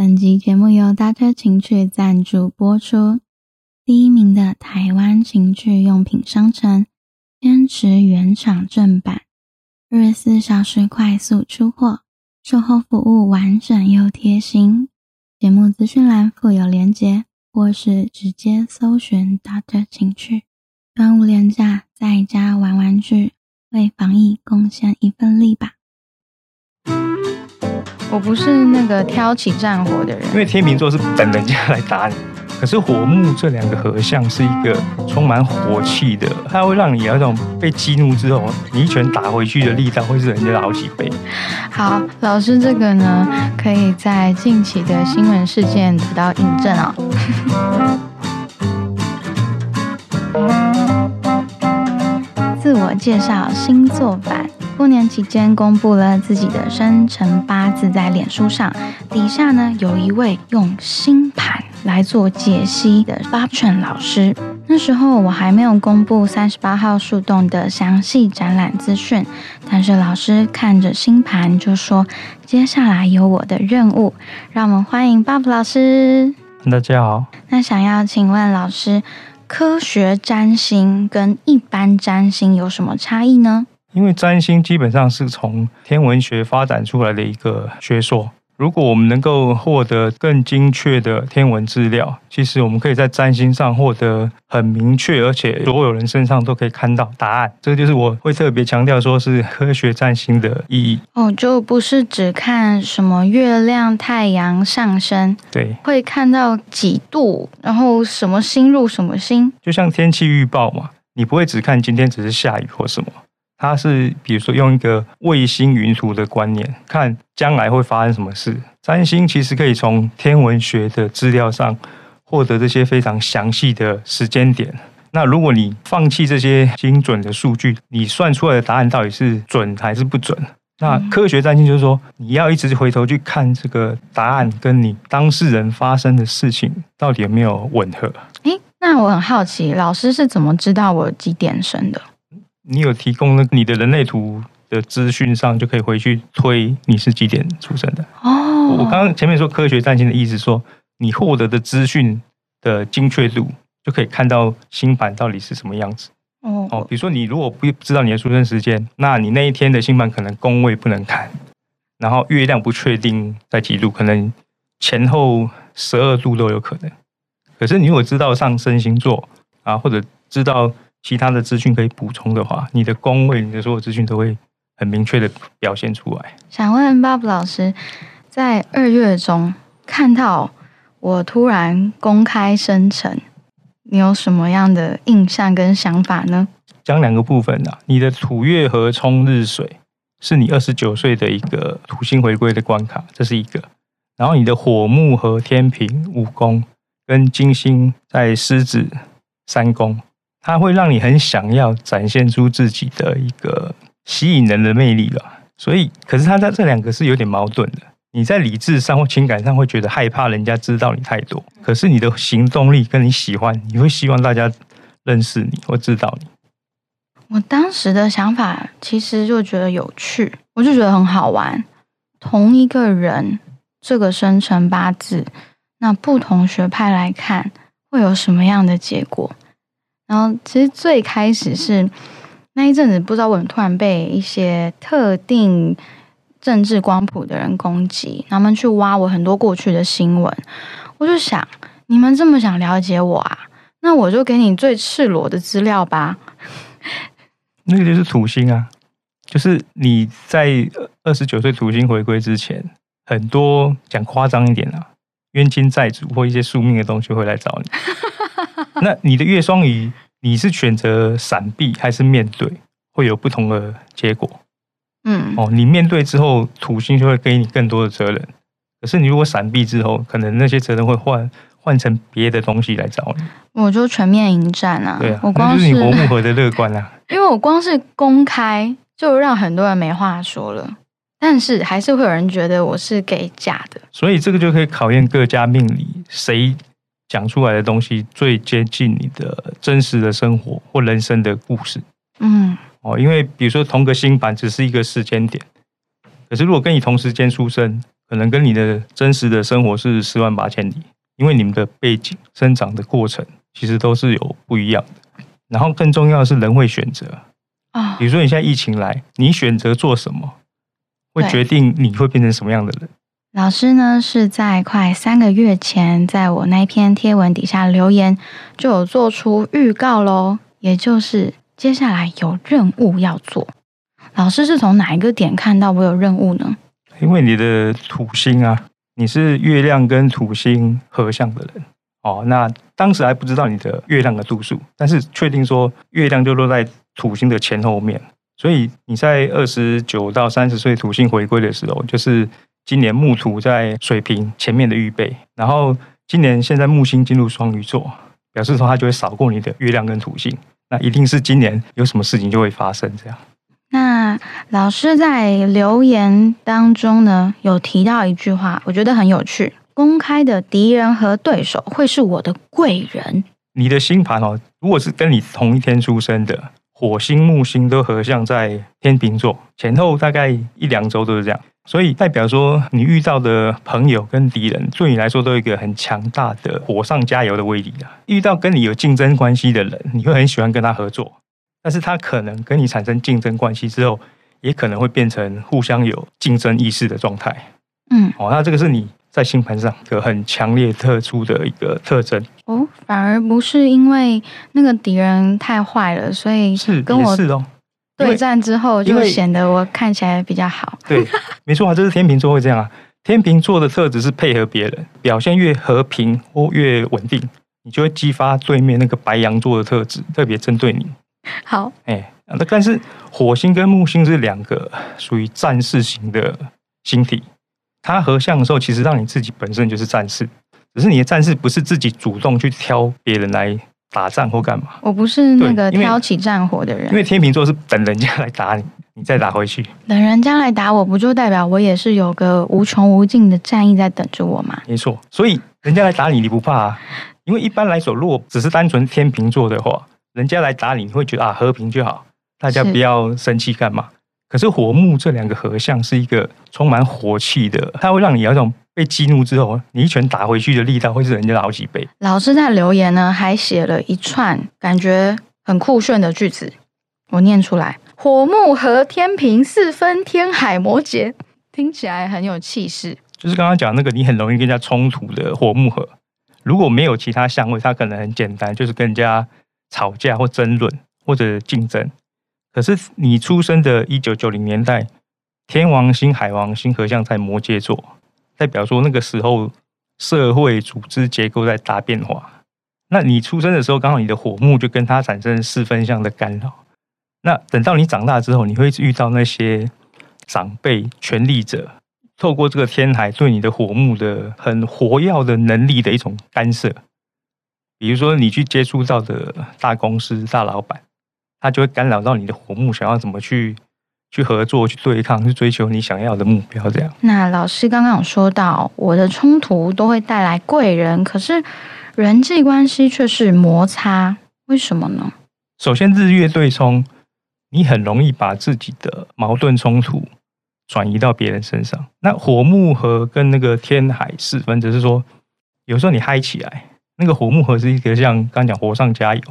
本集节目由大车情趣赞助播出。第一名的台湾情趣用品商城，坚持原厂正版，二十四小时快速出货，售后服务完整又贴心。节目资讯栏附有链接，或是直接搜寻大车情趣。端午连假在家玩玩具，为防疫贡献一份力吧。我不是那个挑起战火的人，因为天秤座是等人家来打你，可是火木这两个合相是一个充满火气的，它会让你有一种被激怒之后，你一拳打回去的力道会是人家的好几倍。好，老师这个呢，可以在近期的新闻事件得到印证啊。自我介绍星座版。过年期间公布了自己的生辰八字在脸书上，底下呢有一位用星盘来做解析的八寸老师。那时候我还没有公布三十八号树洞的详细展览资讯，但是老师看着星盘就说：“接下来有我的任务。”让我们欢迎 Bob 老师。大家好。那想要请问老师，科学占星跟一般占星有什么差异呢？因为占星基本上是从天文学发展出来的一个学说。如果我们能够获得更精确的天文资料，其实我们可以在占星上获得很明确，而且所有人身上都可以看到答案。这个就是我会特别强调说是科学占星的意义。哦，就不是只看什么月亮、太阳上升，对，会看到几度，然后什么星入什么星，就像天气预报嘛，你不会只看今天只是下雨或什么。它是比如说用一个卫星云图的观念看将来会发生什么事。占星其实可以从天文学的资料上获得这些非常详细的时间点。那如果你放弃这些精准的数据，你算出来的答案到底是准还是不准？那科学占星就是说，你要一直回头去看这个答案跟你当事人发生的事情到底有没有吻合。诶，那我很好奇，老师是怎么知道我几点生的？你有提供了你的人类图的资讯上，就可以回去推你是几点出生的哦。我刚刚前面说科学占星的意思，说你获得的资讯的精确度，就可以看到星盘到底是什么样子哦。哦，比如说你如果不知道你的出生时间，那你那一天的星盘可能宫位不能看，然后月亮不确定在几度，可能前后十二度都有可能。可是你如果知道上升星座啊，或者知道。其他的资讯可以补充的话，你的工位、你的所有资讯都会很明确的表现出来。想问 Bob 老师，在二月中看到我突然公开生成，你有什么样的印象跟想法呢？讲两个部分啊，你的土月和冲日水是你二十九岁的一个土星回归的关卡，这是一个。然后你的火木和天平五宫跟金星在狮子三宫。它会让你很想要展现出自己的一个吸引人的魅力了，所以，可是它在这两个是有点矛盾的。你在理智上或情感上会觉得害怕人家知道你太多，可是你的行动力跟你喜欢，你会希望大家认识你或知道你。我当时的想法其实就觉得有趣，我就觉得很好玩。同一个人这个生辰八字，那不同学派来看会有什么样的结果？然后，其实最开始是那一阵子，不知道为什么突然被一些特定政治光谱的人攻击，他们去挖我很多过去的新闻。我就想，你们这么想了解我啊？那我就给你最赤裸的资料吧。那个就是土星啊，就是你在二十九岁土星回归之前，很多讲夸张一点啊，冤亲债主或一些宿命的东西会来找你。那你的月双鱼，你是选择闪避还是面对，会有不同的结果。嗯，哦，你面对之后，土星就会给你更多的责任。可是你如果闪避之后，可能那些责任会换换成别的东西来找你。我就全面迎战啊！对啊，我光是你活木合的乐观啊。因为我光是公开，就让很多人没话说了。但是还是会有人觉得我是给假的。所以这个就可以考验各家命理谁。讲出来的东西最接近你的真实的生活或人生的故事。嗯，哦，因为比如说同个星盘只是一个时间点，可是如果跟你同时间出生，可能跟你的真实的生活是十万八千里，因为你们的背景、生长的过程其实都是有不一样的。然后更重要的是，人会选择啊，比如说你现在疫情来，你选择做什么，会决定你会变成什么样的人。老师呢是在快三个月前，在我那篇贴文底下留言，就有做出预告喽，也就是接下来有任务要做。老师是从哪一个点看到我有任务呢？因为你的土星啊，你是月亮跟土星合相的人哦。那当时还不知道你的月亮的度数，但是确定说月亮就落在土星的前后面，所以你在二十九到三十岁土星回归的时候，就是。今年木土在水瓶前面的预备，然后今年现在木星进入双鱼座，表示说它就会扫过你的月亮跟土星，那一定是今年有什么事情就会发生这样。那老师在留言当中呢，有提到一句话，我觉得很有趣：公开的敌人和对手会是我的贵人。你的星盘哦，如果是跟你同一天出生的，火星、木星都合相在天秤座，前后大概一两周都是这样。所以代表说，你遇到的朋友跟敌人，对你来说都有一个很强大的火上加油的威力啊。遇到跟你有竞争关系的人，你会很喜欢跟他合作，但是他可能跟你产生竞争关系之后，也可能会变成互相有竞争意识的状态。嗯，哦，那这个是你在星盘上一个很强烈、特殊的一个特征。哦，反而不是因为那个敌人太坏了，所以是跟我是哦。对战之后，就显得我看起来比较好。对，没错啊，这是天秤座会这样啊。天秤座的特质是配合别人，表现越和平或越稳定，你就会激发对面那个白羊座的特质，特别针对你。好，哎，那但是火星跟木星是两个属于战士型的星体，它合相的时候，其实让你自己本身就是战士，只是你的战士不是自己主动去挑别人来。打仗或干嘛？我不是那个挑起战火的人。因为天秤座是等人家来打你，你再打回去。等人家来打我，不就代表我也是有个无穷无尽的战役在等着我吗？没错，所以人家来打你，你不怕啊？因为一般来说，如果只是单纯天秤座的话，人家来打你，你会觉得啊，和平就好，大家不要生气干嘛？可是火木这两个合相是一个充满火气的，它会让你有一种。被激怒之后，你一拳打回去的力道会是人家的好几倍。老师在留言呢，还写了一串感觉很酷炫的句子，我念出来：火木和天平四分天海摩羯，听起来很有气势。就是刚刚讲那个，你很容易跟人家冲突的火木合，如果没有其他相位，它可能很简单，就是跟人家吵架或争论或者竞争。可是你出生的一九九零年代，天王星、海王星合相在摩羯座。代表说那个时候社会组织结构在大变化，那你出生的时候刚好你的火木就跟它产生四分相的干扰，那等到你长大之后，你会遇到那些长辈、权力者，透过这个天台对你的火木的很活跃的能力的一种干涉，比如说你去接触到的大公司、大老板，他就会干扰到你的火木，想要怎么去。去合作，去对抗，去追求你想要的目标，这样。那老师刚刚有说到，我的冲突都会带来贵人，可是人际关系却是摩擦，为什么呢？首先，日月对冲，你很容易把自己的矛盾冲突转移到别人身上。那火木合跟那个天海四分，只是说，有时候你嗨起来，那个火木合是一个像刚讲火上加油，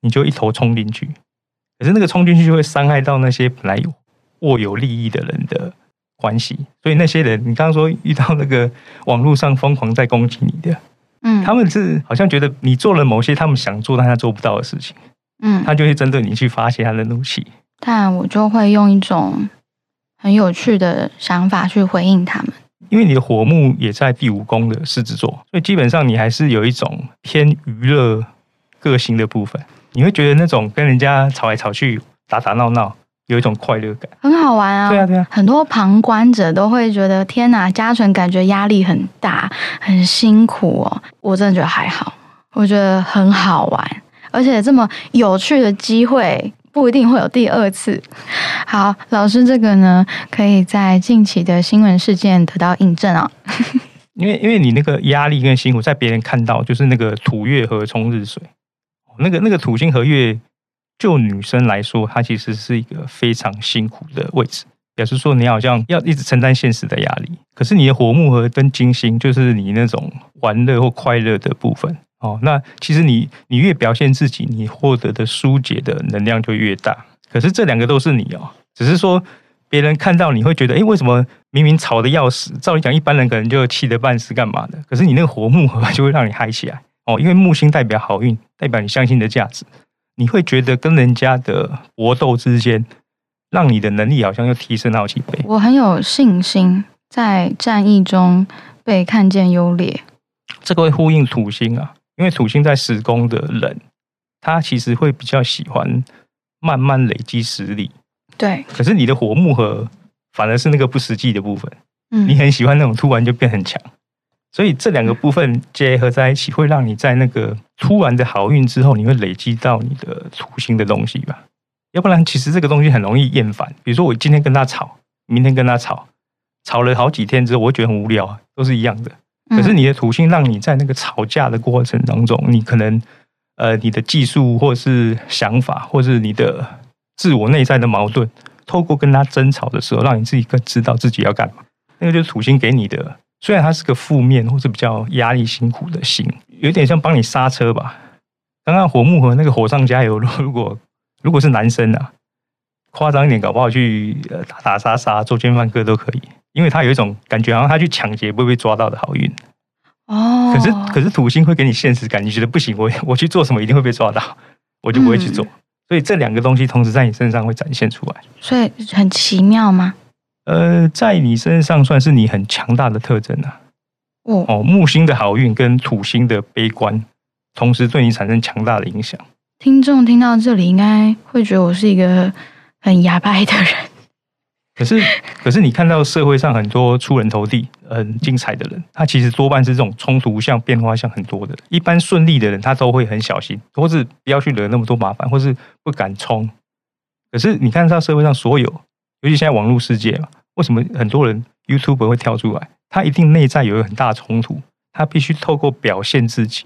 你就一头冲进去，可是那个冲进去就会伤害到那些本来有。握有利益的人的关系，所以那些人，你刚刚说遇到那个网络上疯狂在攻击你的，嗯，他们是好像觉得你做了某些他们想做但他做不到的事情，嗯，他就会针对你去发泄他的怒气。但我就会用一种很有趣的想法去回应他们，因为你的火木也在第五宫的狮子座，所以基本上你还是有一种偏娱乐个性的部分，你会觉得那种跟人家吵来吵去、打打闹闹。有一种快乐感，很好玩啊！对啊，对啊，很多旁观者都会觉得天哪，嘉纯感觉压力很大，很辛苦哦。我真的觉得还好，我觉得很好玩，而且这么有趣的机会不一定会有第二次。好，老师这个呢，可以在近期的新闻事件得到印证啊。因为因为你那个压力跟辛苦，在别人看到就是那个土月和冲日水，那个那个土星和月。就女生来说，她其实是一个非常辛苦的位置。表示说你好像要一直承担现实的压力。可是你的火木和跟金星，就是你那种玩乐或快乐的部分哦。那其实你你越表现自己，你获得的疏解的能量就越大。可是这两个都是你哦，只是说别人看到你会觉得，哎，为什么明明吵得要死？照理讲，一般人可能就气得半死，干嘛的？可是你那个火木合就会让你嗨起来哦，因为木星代表好运，代表你相信的价值，你会觉得跟人家的搏斗之间，让你的能力好像又提升好几倍。我很有信心，在战役中被看见优劣。这个会呼应土星啊，因为土星在十宫的人，他其实会比较喜欢。慢慢累积实力，对。可是你的火木合反而是那个不实际的部分。嗯，你很喜欢那种突然就变很强，所以这两个部分结合在一起，会让你在那个突然的好运之后，你会累积到你的土星的东西吧？要不然，其实这个东西很容易厌烦。比如说，我今天跟他吵，明天跟他吵，吵了好几天之后，我会觉得很无聊啊，都是一样的。可是你的土星让你在那个吵架的过程当中，你可能。呃，你的技术，或是想法，或是你的自我内在的矛盾，透过跟他争吵的时候，让你自己更知道自己要干嘛。那个就是土星给你的，虽然它是个负面或是比较压力、辛苦的星，有点像帮你刹车吧。刚刚火木和那个火上加油，如果如果是男生啊，夸张一点，搞不好去打打杀杀、做奸犯科都可以，因为他有一种感觉，好像他去抢劫不会被抓到的好运。哦，可是可是土星会给你现实感，你觉得不行，我 我去做什么一定会被抓到，我就不会去做。所以这两个东西同时在你身上会展现出来，所以很奇妙吗？呃，在你身上算是你很强大的特征啊。哦哦，木星的好运跟土星的悲观，同时对你产生强大的影响。听众听到这里，应该会觉得我是一个很哑巴的人。可是，可是你看到社会上很多出人头地、很精彩的人，他其实多半是这种冲突像变化像很多的。一般顺利的人，他都会很小心，或是不要去惹那么多麻烦，或是不敢冲。可是你看到社会上所有，尤其现在网络世界嘛，为什么很多人 YouTube 会跳出来？他一定内在有一个很大冲突，他必须透过表现自己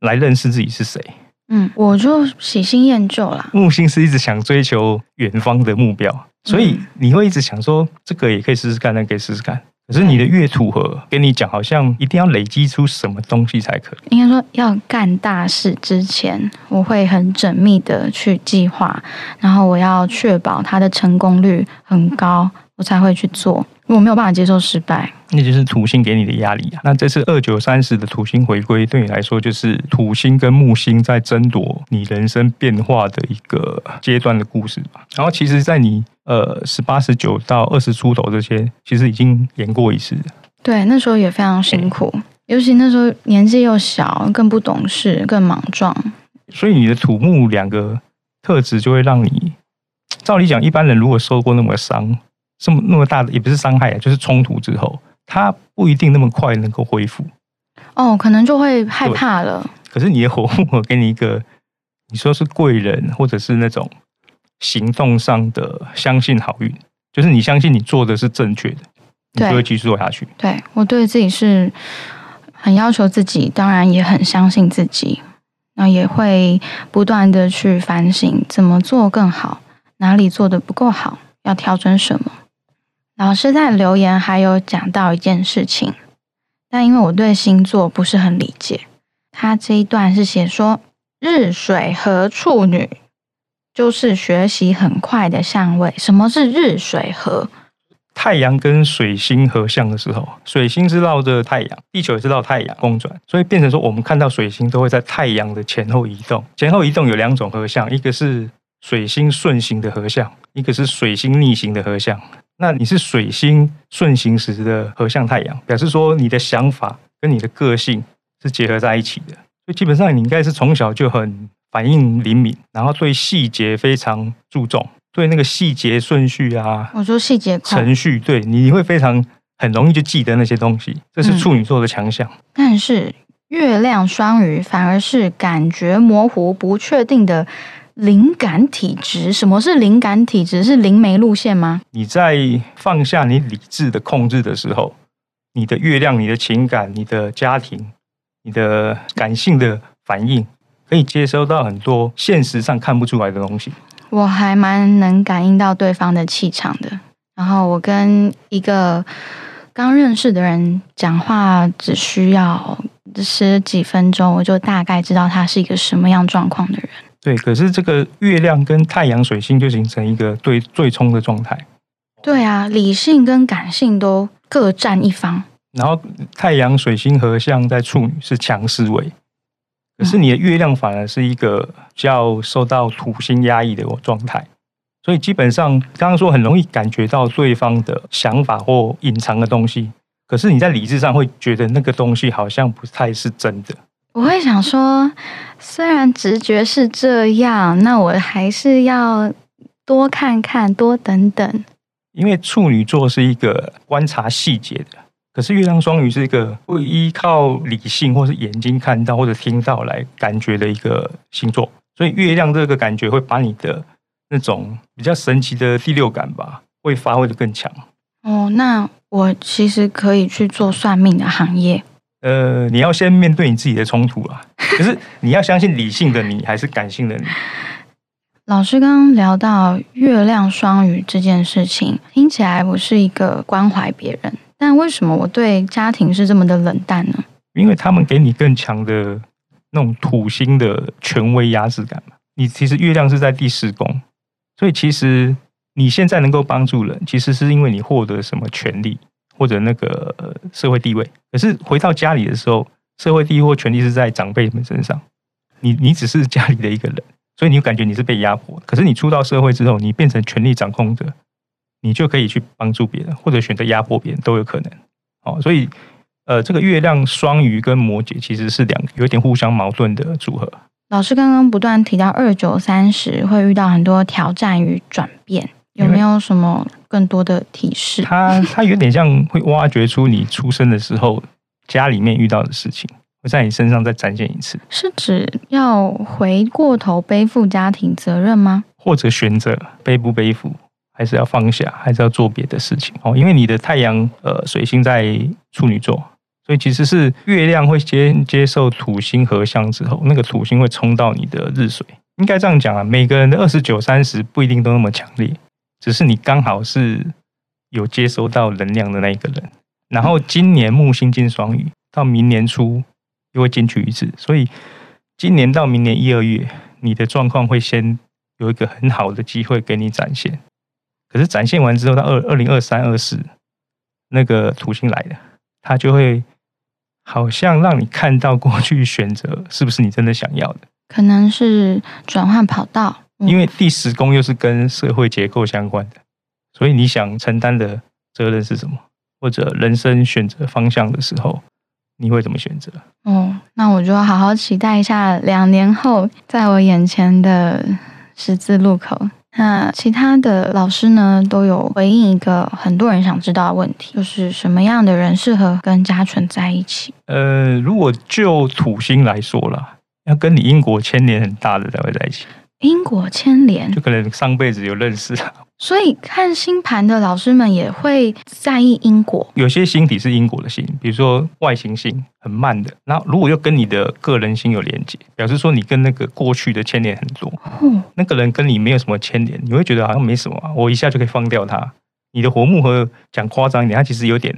来认识自己是谁。嗯，我就喜新厌旧啦。木星是一直想追求远方的目标。所以你会一直想说，这个也可以试试看，那可以试试看。可是你的月土和跟你讲，好像一定要累积出什么东西才可以。应该说，要干大事之前，我会很缜密的去计划，然后我要确保它的成功率很高，我才会去做。我没有办法接受失败。那就是土星给你的压力啊！那这次二九三十的土星回归，对你来说就是土星跟木星在争夺你人生变化的一个阶段的故事吧。然后，其实，在你呃十八、十九到二十出头这些，其实已经演过一次。对，那时候也非常辛苦，尤其那时候年纪又小，更不懂事，更莽撞。所以，你的土木两个特质就会让你，照理讲，一般人如果受过那么伤，这么那么大的，也不是伤害啊，就是冲突之后。他不一定那么快能够恢复，哦，可能就会害怕了。可是你的火木，我给你一个，你说是贵人，或者是那种行动上的相信好运，就是你相信你做的是正确的，你就会继续做下去。对我对自己是很要求自己，当然也很相信自己，那也会不断的去反省怎么做更好，哪里做的不够好，要调整什么。老师在留言还有讲到一件事情，但因为我对星座不是很理解，他这一段是写说日水合处女就是学习很快的相位。什么是日水合？太阳跟水星合相的时候，水星是绕着太阳，地球也是绕太阳公转，所以变成说我们看到水星都会在太阳的前后移动。前后移动有两种合相，一个是水星顺行的合相，一个是水星逆行的合相。那你是水星顺行时的合相太阳，表示说你的想法跟你的个性是结合在一起的，所以基本上你应该是从小就很反应灵敏，然后对细节非常注重，对那个细节顺序啊，我说细节程序，对你会非常很容易就记得那些东西，这是处女座的强项。但是月亮双鱼反而是感觉模糊、不确定的。灵感体质，什么是灵感体质？是灵媒路线吗？你在放下你理智的控制的时候，你的月亮、你的情感、你的家庭、你的感性的反应，可以接收到很多现实上看不出来的东西。我还蛮能感应到对方的气场的，然后我跟一个刚认识的人讲话，只需要十几分钟，我就大概知道他是一个什么样状况的人。对，可是这个月亮跟太阳、水星就形成一个对对冲的状态。对啊，理性跟感性都各占一方。然后太阳、水星合相在处女是强思维，可是你的月亮反而是一个较受到土星压抑的状态。所以基本上，刚刚说很容易感觉到对方的想法或隐藏的东西，可是你在理智上会觉得那个东西好像不太是真的。我会想说，虽然直觉是这样，那我还是要多看看，多等等。因为处女座是一个观察细节的，可是月亮双鱼是一个会依靠理性或是眼睛看到或者听到来感觉的一个星座，所以月亮这个感觉会把你的。那种比较神奇的第六感吧，会发挥的更强。哦，那我其实可以去做算命的行业。呃，你要先面对你自己的冲突啊。可是你要相信理性的你，还是感性的你？老师刚刚聊到月亮双鱼这件事情，听起来我是一个关怀别人，但为什么我对家庭是这么的冷淡呢？因为他们给你更强的那种土星的权威压制感嘛。你其实月亮是在第四宫。所以其实你现在能够帮助人，其实是因为你获得什么权利或者那个社会地位。可是回到家里的时候，社会地位或权利是在长辈们身上，你你只是家里的一个人，所以你感觉你是被压迫。可是你出到社会之后，你变成权力掌控者，你就可以去帮助别人，或者选择压迫别人都有可能。哦，所以呃，这个月亮双鱼跟摩羯其实是两有点互相矛盾的组合。老师刚刚不断提到二九三十会遇到很多挑战与转变，有没有什么更多的提示？它它有点像会挖掘出你出生的时候家里面遇到的事情，会在你身上再展现一次。是指要回过头背负家庭责任吗？或者选择背不背负，还是要放下，还是要做别的事情？哦，因为你的太阳呃水星在处女座。所以其实是月亮会接接受土星合相之后，那个土星会冲到你的日水。应该这样讲啊，每个人的二十九、三十不一定都那么强烈，只是你刚好是有接收到能量的那一个人。然后今年木星进双鱼，到明年初又会进去一次，所以今年到明年一二月，你的状况会先有一个很好的机会给你展现。可是展现完之后，到二二零二三、二四，那个土星来了，它就会。好像让你看到过去选择是不是你真的想要的？可能是转换跑道，因为第十宫又是跟社会结构相关的，所以你想承担的责任是什么？或者人生选择方向的时候，你会怎么选择？哦，那我就要好好期待一下，两年后在我眼前的十字路口。那其他的老师呢，都有回应一个很多人想知道的问题，就是什么样的人适合跟家纯在一起？呃，如果就土星来说了，要跟你因果牵连很大的才会在一起。因果牵连，就可能上辈子有认识。所以看星盘的老师们也会在意因果。有些星体是因果的星，比如说外行星很慢的，那如果又跟你的个人星有连接，表示说你跟那个过去的牵连很多。那个人跟你没有什么牵连，你会觉得好像没什么，我一下就可以放掉他。你的火木和讲夸张一点，他其实有点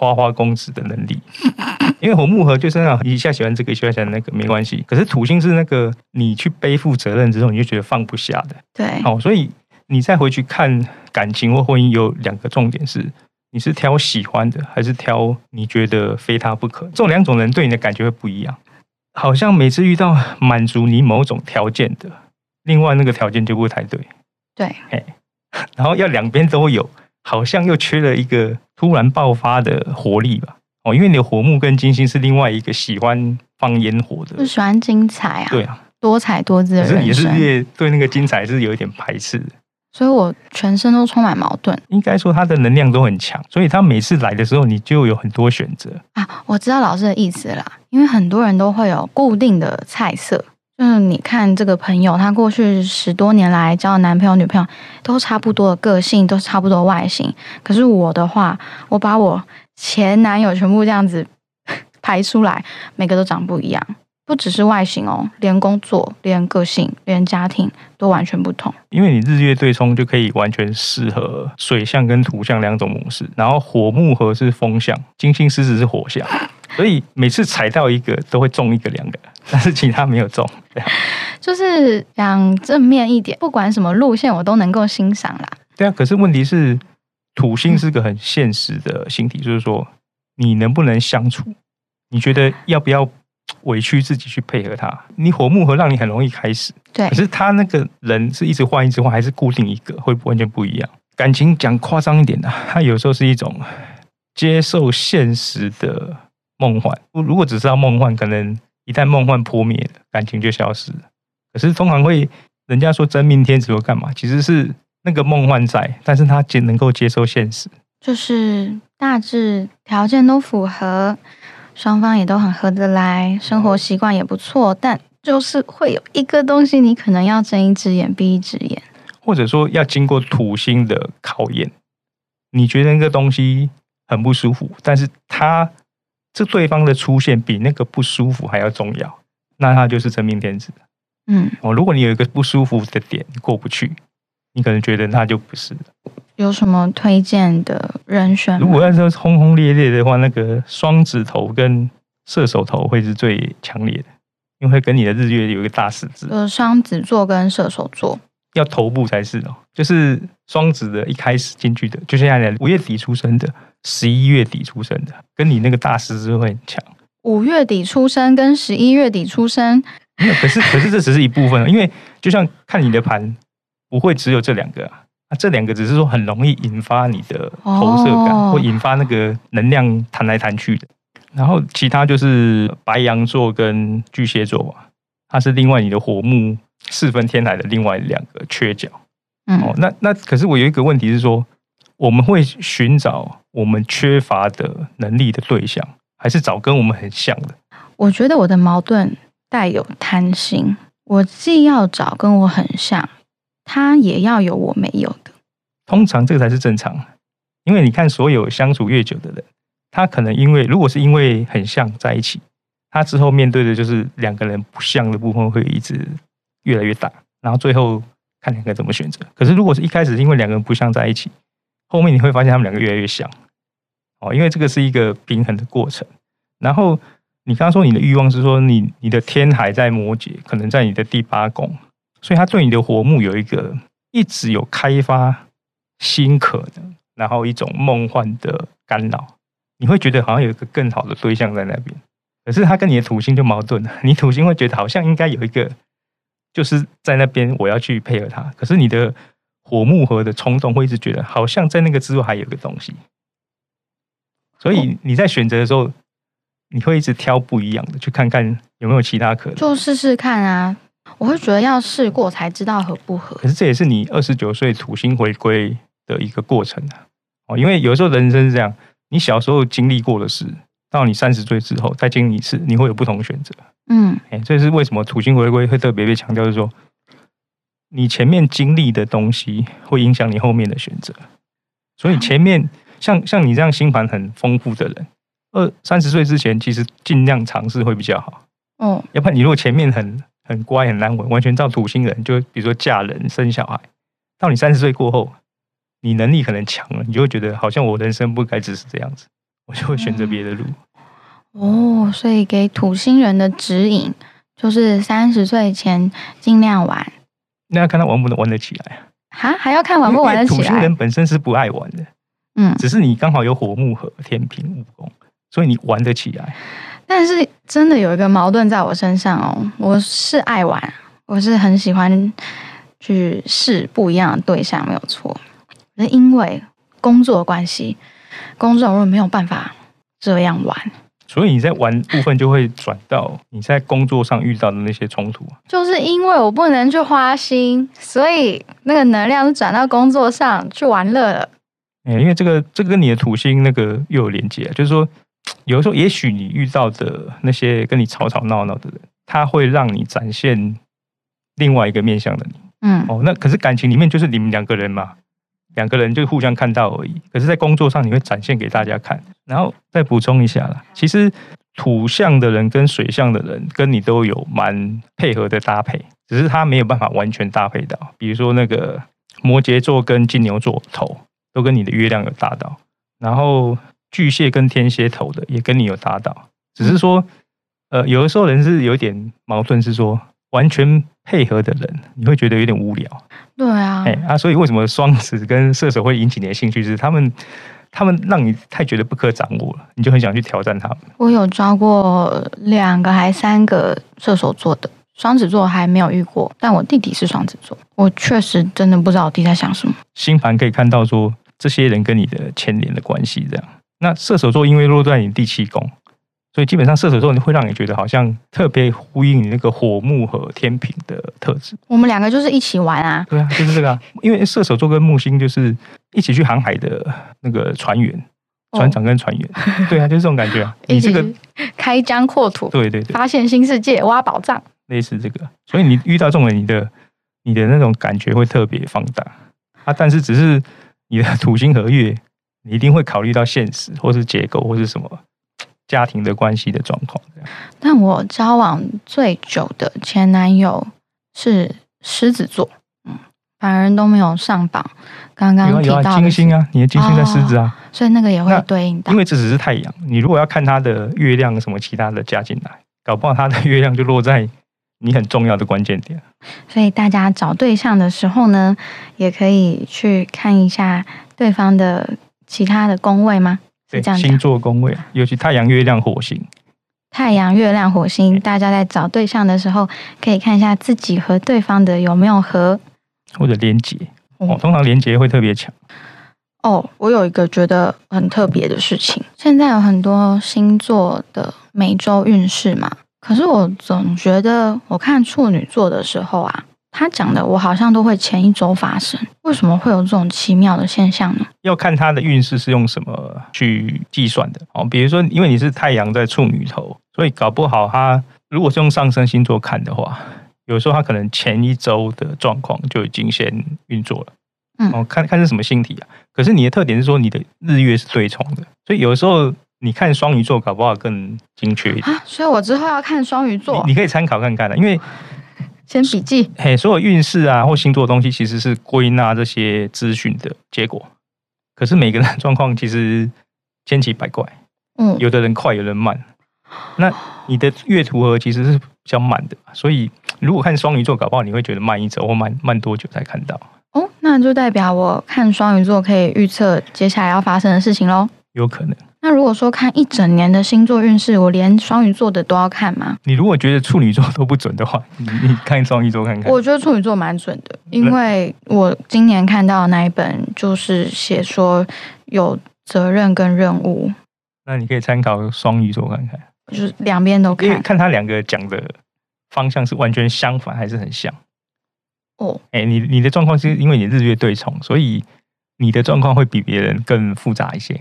花花公子的能力。因为火木盒就是那一下喜欢这个，一下喜欢那个，没关系。可是土星是那个你去背负责任之后，你就觉得放不下的。对，好，所以你再回去看感情或婚姻，有两个重点是：你是挑喜欢的，还是挑你觉得非他不可？这种两种人对你的感觉会不一样。好像每次遇到满足你某种条件的，另外那个条件就不会太对。对，哎，然后要两边都有，好像又缺了一个突然爆发的活力吧。哦，因为你的火木跟金星是另外一个喜欢放烟火的，就喜欢精彩啊，对啊，多彩多姿的人生，也是越对那个精彩是有一点排斥的，所以我全身都充满矛盾。应该说他的能量都很强，所以他每次来的时候，你就有很多选择啊。我知道老师的意思啦，因为很多人都会有固定的菜色，就是你看这个朋友，他过去十多年来交的男朋友、女朋友都差不多的个性，都差不多外形。可是我的话，我把我前男友全部这样子 排出来，每个都长不一样。不只是外形哦，连工作、连个性、连家庭都完全不同。因为你日月对冲就可以完全适合水象跟土象两种模式，然后火木合是风象，金星狮子是火象，所以每次踩到一个都会中一个两个，但是其他没有中。就是讲正面一点，不管什么路线我都能够欣赏啦。对啊，可是问题是土星是个很现实的星体，就是说你能不能相处？你觉得要不要委屈自己去配合他？你火木合让你很容易开始，对，可是他那个人是一直换一直换，还是固定一个，会完全不一样。感情讲夸张一点的，他有时候是一种接受现实的梦幻。如果只是要梦幻，可能一旦梦幻破灭了，感情就消失了。可是通常会，人家说真命天子会干嘛？其实是那个梦幻在，但是他接能够接受现实，就是大致条件都符合，双方也都很合得来，生活习惯也不错，但就是会有一个东西，你可能要睁一只眼闭一只眼，或者说要经过土星的考验，你觉得那个东西很不舒服，但是他这对方的出现比那个不舒服还要重要，那他就是真命天子。嗯，哦，如果你有一个不舒服的点过不去，你可能觉得那就不是。有什么推荐的人选？如果要说轰轰烈烈的话，那个双子头跟射手头会是最强烈的，因为跟你的日月有一个大十字。呃，双子座跟射手座要头部才是哦，就是双子的一开始进去的，就像在五月底出生的，十一月底出生的，跟你那个大十字会很强。五月底出生跟十一月底出生。没有，可是可是这只是一部分，因为就像看你的盘，不会只有这两个啊，啊，这两个只是说很容易引发你的投射感，或引发那个能量弹来弹去的。然后其他就是白羊座跟巨蟹座嘛，它是另外你的火木四分天来的另外两个缺角。哦，那那可是我有一个问题是说，我们会寻找我们缺乏的能力的对象，还是找跟我们很像的？我觉得我的矛盾。带有贪心，我既要找跟我很像，他也要有我没有的。通常这个才是正常，因为你看，所有相处越久的人，他可能因为如果是因为很像在一起，他之后面对的就是两个人不像的部分会一直越来越大，然后最后看两个怎么选择。可是如果是一开始因为两个人不像在一起，后面你会发现他们两个越来越像哦，因为这个是一个平衡的过程，然后。你刚刚说你的欲望是说你你的天还在摩羯，可能在你的第八宫，所以他对你的火木有一个一直有开发新可能，然后一种梦幻的干扰，你会觉得好像有一个更好的对象在那边，可是他跟你的土星就矛盾了，你土星会觉得好像应该有一个就是在那边我要去配合他，可是你的火木合的冲动会一直觉得好像在那个之后还有个东西，所以你在选择的时候。你会一直挑不一样的，去看看有没有其他可能，就试试看啊！我会觉得要试过才知道合不合。可是这也是你二十九岁土星回归的一个过程啊！哦，因为有时候人生是这样，你小时候经历过的事，到你三十岁之后再经历一次，你会有不同的选择。嗯，哎，这是为什么土星回归会特别被强调，就是说你前面经历的东西会影响你后面的选择。所以前面像像你这样星盘很丰富的人。二三十岁之前，其实尽量尝试会比较好。嗯，要不然你如果前面很很乖很安稳，完全照土星人，就比如说嫁人生小孩，到你三十岁过后，你能力可能强了，你就会觉得好像我人生不该只是这样子，我就会选择别的路。哦，所以给土星人的指引就是三十岁前尽量玩。那要看他玩不能玩得起来啊？还要看玩不玩得起来？土星人本身是不爱玩的，嗯，只是你刚好有火木和天平武功。所以你玩得起来，但是真的有一个矛盾在我身上哦。我是爱玩，我是很喜欢去试不一样的对象，没有错。是因为工作关系，工作我没有办法这样玩。所以你在玩部分就会转到你在工作上遇到的那些冲突。就是因为我不能去花心，所以那个能量转到工作上去玩乐了。哎，因为这个这个跟你的土星那个又有连接，就是说。有的时候，也许你遇到的那些跟你吵吵闹闹的人，他会让你展现另外一个面向的你。嗯，哦，那可是感情里面就是你们两个人嘛，两个人就互相看到而已。可是，在工作上你会展现给大家看。然后再补充一下啦，其实土象的人跟水象的人跟你都有蛮配合的搭配，只是他没有办法完全搭配到。比如说那个摩羯座跟金牛座头都跟你的月亮有搭到，然后巨蟹跟天蝎头的也跟你有搭到，只是说，呃，有的时候人是有点矛盾，是说完全配合的人你会觉得有点无聊。对啊，哎啊，所以为什么双子跟射手会引起你的兴趣？是他们。他们让你太觉得不可掌握了，你就很想去挑战他们。我有抓过两个还三个射手座的，双子座还没有遇过。但我弟弟是双子座，我确实真的不知道我弟在想什么。星盘可以看到说，这些人跟你的牵连的关系这样。那射手座因为落在你第七宫。所以基本上射手座会让你觉得好像特别呼应你那个火木和天平的特质。我们两个就是一起玩啊。对啊，就是这个啊。因为射手座跟木星就是一起去航海的那个船员、船长跟船员。对啊，就是这种感觉啊。你这个开疆扩土，对对对，发现新世界，挖宝藏，类似这个。所以你遇到这种人，你的你的那种感觉会特别放大啊。但是只是你的土星合月，你一定会考虑到现实，或是结构，或是什么。家庭的关系的状况，但我交往最久的前男友是狮子座，嗯，反而都没有上榜。刚刚提到金星啊，你的金星在狮子啊，所以那个也会对应到。因为这只是太阳，你如果要看他的月亮什么其他的加进来，搞不好他的月亮就落在你很重要的关键点。所以大家找对象的时候呢，也可以去看一下对方的其他的宫位吗？对，星座宫位，尤其太阳、月亮、火星。太阳、月亮、火星，大家在找对象的时候，可以看一下自己和对方的有没有合，或者连结。哦，通常连结会特别强。哦，我有一个觉得很特别的事情，现在有很多星座的每周运势嘛，可是我总觉得我看处女座的时候啊。他讲的，我好像都会前一周发生，为什么会有这种奇妙的现象呢？要看他的运势是用什么去计算的哦。比如说，因为你是太阳在处女头，所以搞不好他如果是用上升星座看的话，有时候他可能前一周的状况就已经先运作了。嗯，哦，看看是什么星体啊？可是你的特点是说你的日月是对冲的，所以有时候你看双鱼座搞不好更精确一点啊。所以我之后要看双鱼座，你可以参考看看的，因为。先笔记，嘿，所有运势啊或星座的东西，其实是归纳这些资讯的结果。可是每个人状况其实千奇百怪，嗯，有的人快，有人慢。那你的月图合其实是比较慢的，所以如果看双鱼座，搞不好你会觉得慢一周或慢慢多久才看到。哦，那就代表我看双鱼座可以预测接下来要发生的事情喽？有可能。那如果说看一整年的星座运势，我连双鱼座的都要看吗？你如果觉得处女座都不准的话，你你看双鱼座看看。我觉得处女座蛮准的，因为我今年看到那一本就是写说有责任跟任务。那你可以参考双鱼座看看，就是两边都看，看他两个讲的方向是完全相反还是很像。哦，哎，你你的状况是因为你日月对冲，所以你的状况会比别人更复杂一些。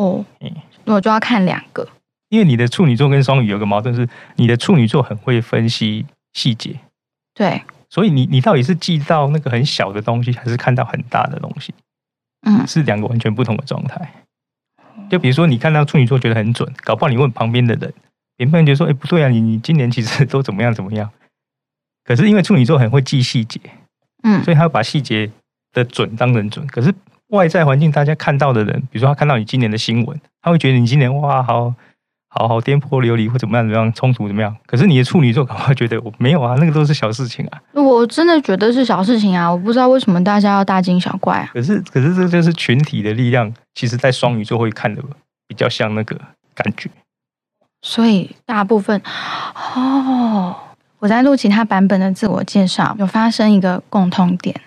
哦，嗯，我就要看两个，因为你的处女座跟双鱼有个矛盾是，你的处女座很会分析细节，对，所以你你到底是记到那个很小的东西，还是看到很大的东西？嗯，是两个完全不同的状态。就比如说，你看到处女座觉得很准，搞不好你问旁边的人，别人就说：“哎，不对啊，你你今年其实都怎么样怎么样。”可是因为处女座很会记细节，嗯，所以他把细节的准当成准，可是。外在环境，大家看到的人，比如说他看到你今年的新闻，他会觉得你今年哇，好好好颠簸流离或怎么样怎么样冲突怎么样。可是你的处女座可能觉得我没有啊，那个都是小事情啊。我真的觉得是小事情啊，我不知道为什么大家要大惊小怪啊。可是可是这就是群体的力量，其实在双鱼座会看的比较像那个感觉。所以大部分哦，我在录其他版本的自我介绍，有发生一个共通点，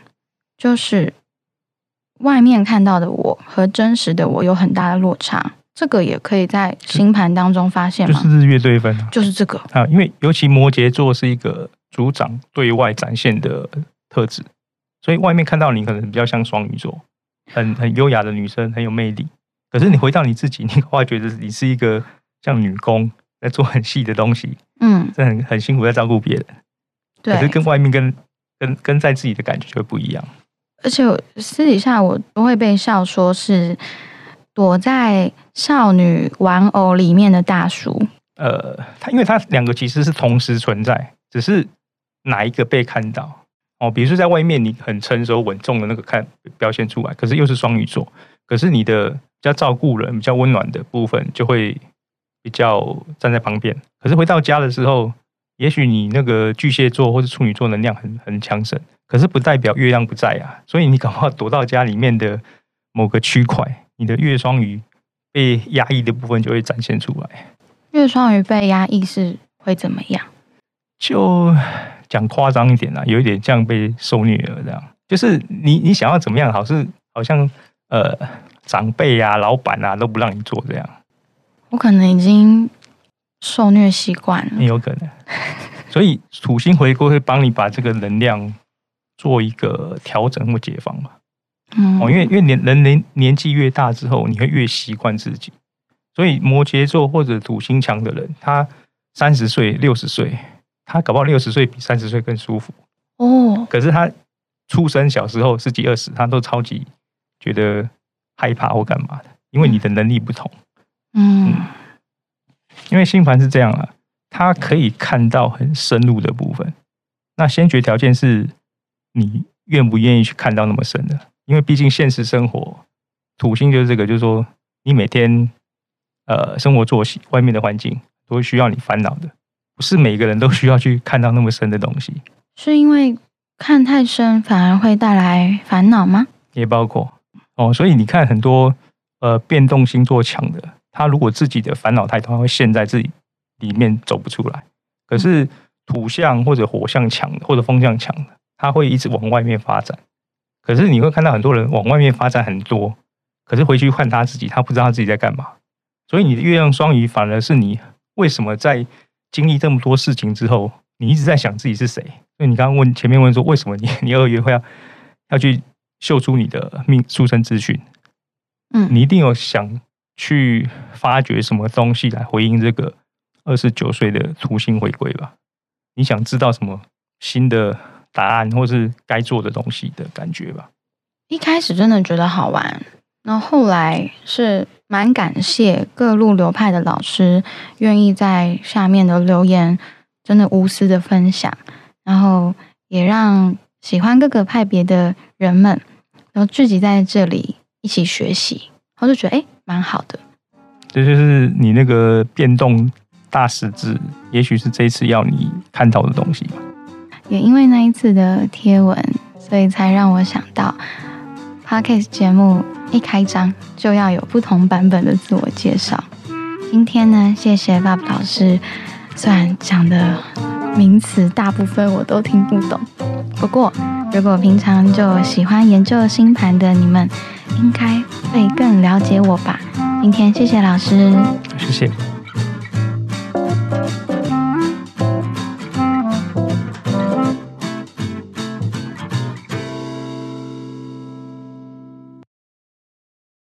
就是。外面看到的我和真实的我有很大的落差，这个也可以在星盘当中发现吗？就是日月对分，就是这个啊。因为尤其摩羯座是一个主掌对外展现的特质，所以外面看到你可能比较像双鱼座，很很优雅的女生，很有魅力。可是你回到你自己，你会觉得你是一个像女工，在做很细的东西，嗯，这很很辛苦在照顾别人。对，可是跟外面跟跟跟在自己的感觉就会不一样。而且私底下我都会被笑说是躲在少女玩偶里面的大叔。呃，他因为他两个其实是同时存在，只是哪一个被看到哦。比如说在外面你很成熟稳重的那个看表现出来，可是又是双鱼座，可是你的比较照顾人、比较温暖的部分就会比较站在旁边。可是回到家的时候，也许你那个巨蟹座或者处女座能量很很强盛，可是不代表月亮不在啊。所以你搞不好躲到家里面的某个区块，你的月双鱼被压抑的部分就会展现出来。月双鱼被压抑是会怎么样？就讲夸张一点啊，有一点像被受虐了这样。就是你你想要怎么样，好是好像呃长辈啊、老板啊都不让你做这样。我可能已经受虐习惯了，有可能。所以土星回归会帮你把这个能量做一个调整或解放嘛。嗯，哦，因为因为年人年年纪越大之后，你会越习惯自己。所以摩羯座或者土星强的人，他三十岁、六十岁，他搞不好六十岁比三十岁更舒服哦。可是他出生小时候十几二十，他都超级觉得害怕或干嘛的，因为你的能力不同。嗯，因为星盘是这样啊，他可以看到很深入的部分。那先决条件是你愿不愿意去看到那么深的，因为毕竟现实生活，土星就是这个，就是说你每天。呃，生活作息、外面的环境都会需要你烦恼的，不是每个人都需要去看到那么深的东西。是因为看太深反而会带来烦恼吗？也包括哦，所以你看很多呃变动星座强的，他如果自己的烦恼太多，他会陷在自己里面走不出来。可是土象或者火象强的，或者风象强的，他会一直往外面发展。可是你会看到很多人往外面发展很多，可是回去看他自己，他不知道他自己在干嘛。所以你的月亮双鱼反而是你为什么在经历这么多事情之后，你一直在想自己是谁？所以你刚刚问前面问说为什么你 你二月会要要去秀出你的命出生资讯？嗯，你一定有想去发掘什么东西来回应这个二十九岁的初心回归吧？你想知道什么新的答案，或是该做的东西的感觉吧？一开始真的觉得好玩，那后来是。蛮感谢各路流派的老师愿意在下面的留言，真的无私的分享，然后也让喜欢各个派别的人们，然后聚集在这里一起学习，我就觉得哎，蛮好的。这就是你那个变动大十字，也许是这一次要你看到的东西吧。也因为那一次的贴文，所以才让我想到。Podcast 节目一开张就要有不同版本的自我介绍。今天呢，谢谢爸爸老师，虽然讲的名词大部分我都听不懂，不过如果平常就喜欢研究星盘的你们，应该会更了解我吧。今天谢谢老师，谢谢。